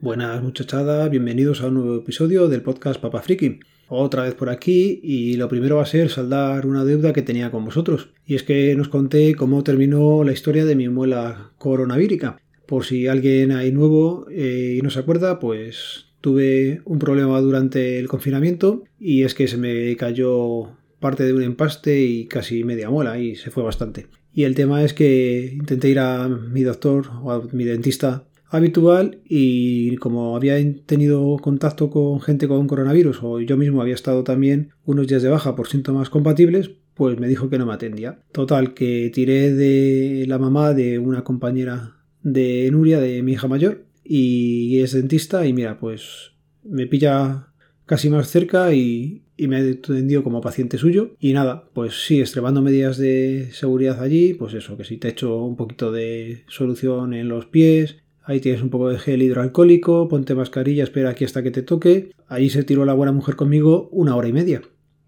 Buenas muchachadas, bienvenidos a un nuevo episodio del podcast Papa Friki. Otra vez por aquí y lo primero va a ser saldar una deuda que tenía con vosotros. Y es que nos conté cómo terminó la historia de mi muela coronavírica. Por si alguien hay nuevo eh, y no se acuerda, pues tuve un problema durante el confinamiento y es que se me cayó parte de un empaste y casi media muela y se fue bastante. Y el tema es que intenté ir a mi doctor o a mi dentista habitual y como había tenido contacto con gente con coronavirus o yo mismo había estado también unos días de baja por síntomas compatibles, pues me dijo que no me atendía. Total, que tiré de la mamá de una compañera de Nuria, de mi hija mayor, y es dentista y mira, pues me pilla casi más cerca y, me ha atendido como paciente suyo. Y nada, pues sí, extremando medidas de seguridad allí, pues eso, que si te echo un poquito de solución en los pies, Ahí tienes un poco de gel hidroalcohólico, ponte mascarilla, espera aquí hasta que te toque. Ahí se tiró la buena mujer conmigo una hora y media.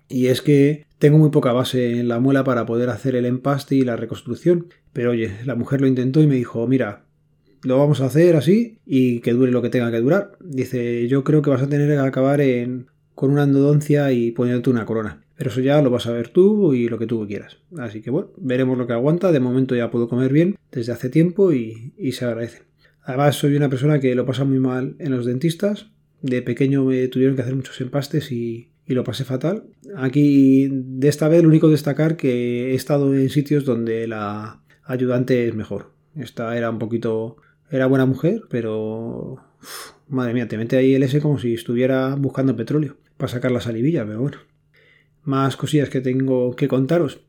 Y es que tengo muy poca base en la muela para poder hacer el empaste y la reconstrucción. Pero oye, la mujer lo intentó y me dijo, mira, lo vamos a hacer así y que dure lo que tenga que durar. Dice, yo creo que vas a tener que acabar en, con una endodoncia y poniéndote una corona. Pero eso ya lo vas a ver tú y lo que tú quieras. Así que bueno, veremos lo que aguanta. De momento ya puedo comer bien desde hace tiempo y, y se agradece. Además, soy una persona que lo pasa muy mal en los dentistas. De pequeño me tuvieron que hacer muchos empastes y, lo pasé fatal. Aquí, de esta vez, lo único destacar que he estado en sitios donde la ayudante es mejor. Esta era un poquito. Era buena mujer, pero. madre mía, te mete ahí el S como si estuviera buscando petróleo para sacar la salivilla, pero bueno. Más cosillas que tengo que contaros.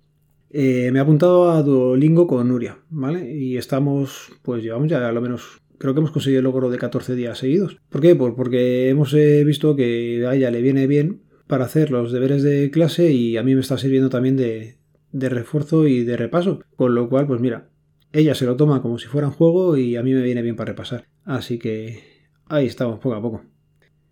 Eh, me he apuntado a Duolingo con Nuria, ¿vale? Y estamos, pues llevamos ya a lo menos creo que hemos conseguido el logro de 14 días seguidos. ¿Por qué? Pues porque hemos eh, visto que a ella le viene bien para hacer los deberes de clase y a mí me está sirviendo también de, de refuerzo y de repaso. Con lo cual, pues mira, ella se lo toma como si fuera un juego y a mí me viene bien para repasar. Así que ahí estamos, poco a poco.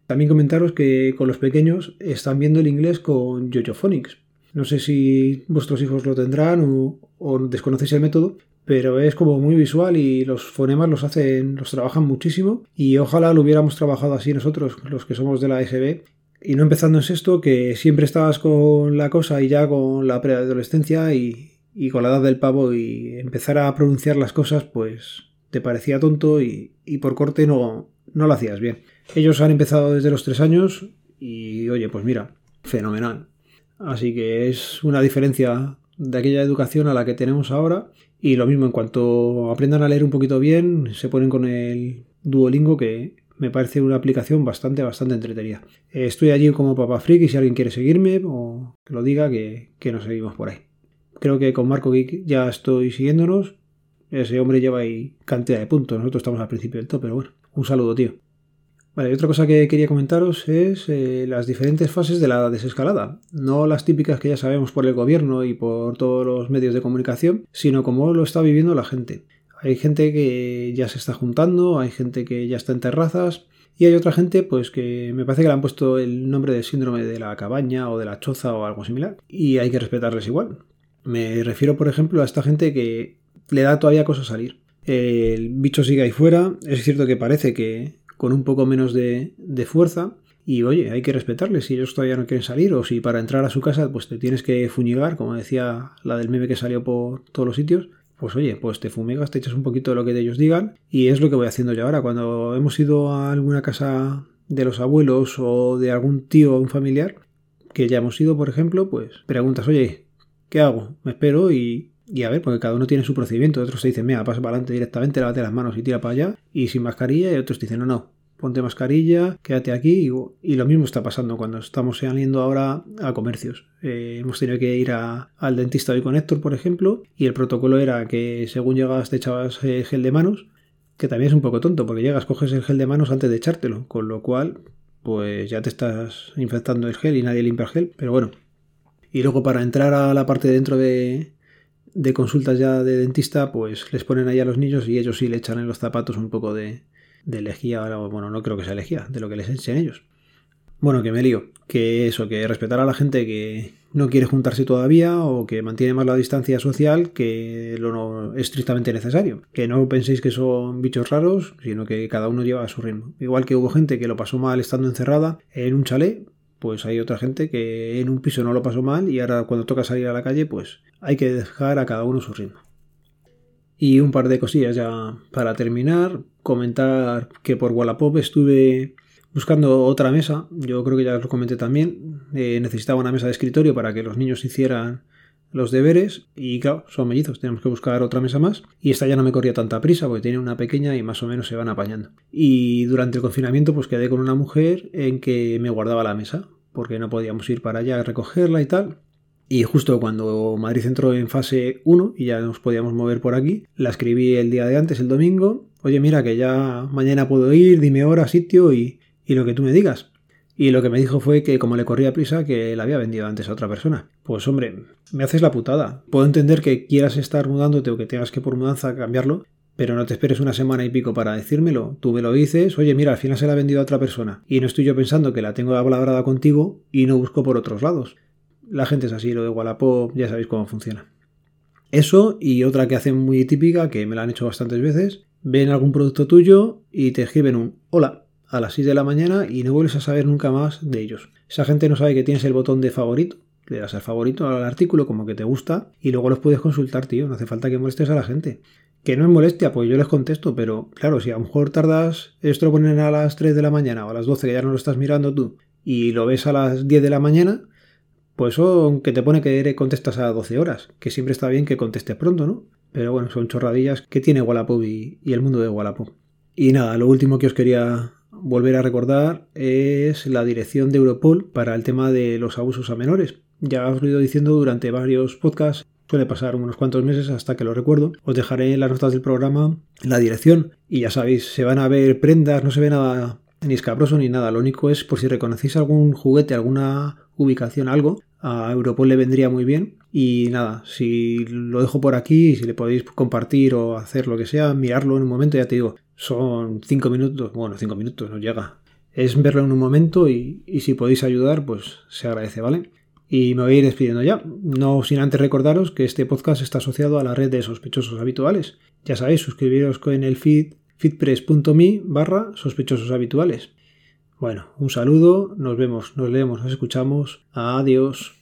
También comentaros que con los pequeños están viendo el inglés con Phonics. No sé si vuestros hijos lo tendrán o, o desconocéis el método, pero es como muy visual y los fonemas los hacen, los trabajan muchísimo y ojalá lo hubiéramos trabajado así nosotros, los que somos de la EGB, y no empezando en esto, que siempre estabas con la cosa y ya con la preadolescencia y, y con la edad del pavo y empezar a pronunciar las cosas, pues te parecía tonto y, por corte no, no lo hacías bien. Ellos han empezado desde los tres años y oye, pues mira, fenomenal. Así que es una diferencia de aquella educación a la que tenemos ahora y lo mismo, en cuanto aprendan a leer un poquito bien, se ponen con el Duolingo, que me parece una aplicación bastante, bastante entretenida. Estoy allí como Papa Freak y si alguien quiere seguirme o que lo diga, que, que nos seguimos por ahí. Creo que con Marco Geek ya estoy siguiéndonos. Ese hombre lleva ahí cantidad de puntos. Nosotros estamos al principio del top, pero bueno. Un saludo, tío. Vale, otra cosa que quería comentaros es eh, las diferentes fases de la desescalada. No las típicas que ya sabemos por el gobierno y por todos los medios de comunicación, sino cómo lo está viviendo la gente. Hay gente que ya se está juntando, hay gente que ya está en terrazas y hay otra gente pues que me parece que le han puesto el nombre de síndrome de la cabaña o de la choza o algo similar y hay que respetarles igual. Me refiero por ejemplo a esta gente que le da todavía cosa salir. El bicho sigue ahí fuera, es cierto que parece que con un poco menos de, fuerza. Y oye, hay que respetarles si ellos todavía no quieren salir o si para entrar a su casa pues te tienes que fuñigar, como decía la del meme que salió por todos los sitios. Pues oye, pues te fumigas, te echas un poquito de lo que ellos digan y es lo que voy haciendo yo ahora. Cuando hemos ido a alguna casa de los abuelos o de algún tío o un familiar, que ya hemos ido, por ejemplo, pues preguntas, oye, ¿qué hago? Me espero y, y a ver, porque cada uno tiene su procedimiento. Otros te dicen, mira, pasa para adelante directamente, lávate las manos y tira para allá. Y sin mascarilla. Y otros dicen, no, no, ponte mascarilla, quédate aquí. Y, lo mismo está pasando cuando estamos saliendo ahora a comercios. Eh, hemos tenido que ir al dentista hoy con Héctor, por ejemplo. Y el protocolo era que según llegas te echabas eh, gel de manos. Que también es un poco tonto, porque llegas, coges el gel de manos antes de echártelo. Con lo cual, pues ya te estás infectando el gel y nadie limpia el gel. Pero bueno. Y luego para entrar a la parte dentro de, de consultas ya de dentista, pues les ponen ahí a los niños y ellos sí le echan en los zapatos un poco de, de lejía. Bueno, no creo que sea lejía, de lo que les echen ellos. Bueno, que me lío. Que eso, que respetar a la gente que no quiere juntarse todavía o que mantiene más la distancia social que lo no estrictamente necesario. Que no penséis que son bichos raros, sino que cada uno lleva a su ritmo. Igual que hubo gente que lo pasó mal estando encerrada en un chalet, pues hay otra gente que en un piso no lo pasó mal y ahora cuando toca salir a la calle, pues hay que dejar a cada uno su ritmo. Y un par de cosillas ya para terminar. Comentar que por Wallapop estuve buscando otra mesa. Yo creo que ya os lo comenté también. Eh, necesitaba una mesa de escritorio para que los niños hicieran los deberes y claro, son mellizos, tenemos que buscar otra mesa más y esta ya no me corría tanta prisa porque tiene una pequeña y más o menos se van apañando. Y durante el confinamiento pues quedé con una mujer en que me guardaba la mesa porque no podíamos ir para allá a recogerla y tal. Y justo cuando Madrid entró en fase 1 y ya nos podíamos mover por aquí, la escribí el día de antes, el domingo. Oye, mira que ya mañana puedo ir, dime hora, sitio y, y lo que tú me digas. Y lo que me dijo fue que como le corría prisa, que la había vendido antes a otra persona. Pues hombre, me haces la putada. Puedo entender que quieras estar mudándote o que tengas que por mudanza cambiarlo, pero no te esperes una semana y pico para decírmelo. Tú me lo dices, oye, mira, al final se la ha vendido a otra persona. Y no estoy yo pensando que la tengo ablabrada contigo y no busco por otros lados. La gente es así, lo de Wallapop, ya sabéis cómo funciona. Eso y otra que hacen muy típica, que me la han hecho bastantes veces, ven algún producto tuyo y te escriben un hola a las 6 de la mañana y no vuelves a saber nunca más de ellos. Esa gente no sabe que tienes el botón de favorito. Le das al favorito al artículo como que te gusta y luego los puedes consultar, tío. No hace falta que molestes a la gente. Que no es molestia, pues yo les contesto, pero claro, si a lo mejor tardas, esto lo ponen a las 3 de la mañana o a las 12 que ya no lo estás mirando tú y lo ves a las 10 de la mañana, pues eso que te pone que contestas a 12 horas, que siempre está bien que contestes pronto, ¿no? Pero bueno, son chorradillas que tiene Wallapop y, y el mundo de Wallapop. Y nada, lo último que os quería volver a recordar es la dirección de Europol para el tema de los abusos a menores. Ya os lo he ido diciendo durante varios podcasts, suele pasar unos cuantos meses hasta que lo recuerdo. Os dejaré en las notas del programa la dirección y ya sabéis, se van a ver prendas, no se ve nada ni escabroso ni nada. Lo único es por si reconocéis algún juguete, alguna ubicación, algo, a Europol le vendría muy bien. Y nada, si lo dejo por aquí, si le podéis compartir o hacer lo que sea, mirarlo en un momento, ya te digo, son cinco minutos, bueno, cinco minutos, no llega. Es verlo en un momento y, si podéis ayudar, pues se agradece, ¿vale? Y me voy a ir despidiendo ya, no sin antes recordaros que este podcast está asociado a la red de sospechosos habituales. Ya sabéis, suscribiros en el feed feedpress.me barra sospechosos habituales. Bueno, un saludo, nos vemos, nos leemos, nos escuchamos. Adiós.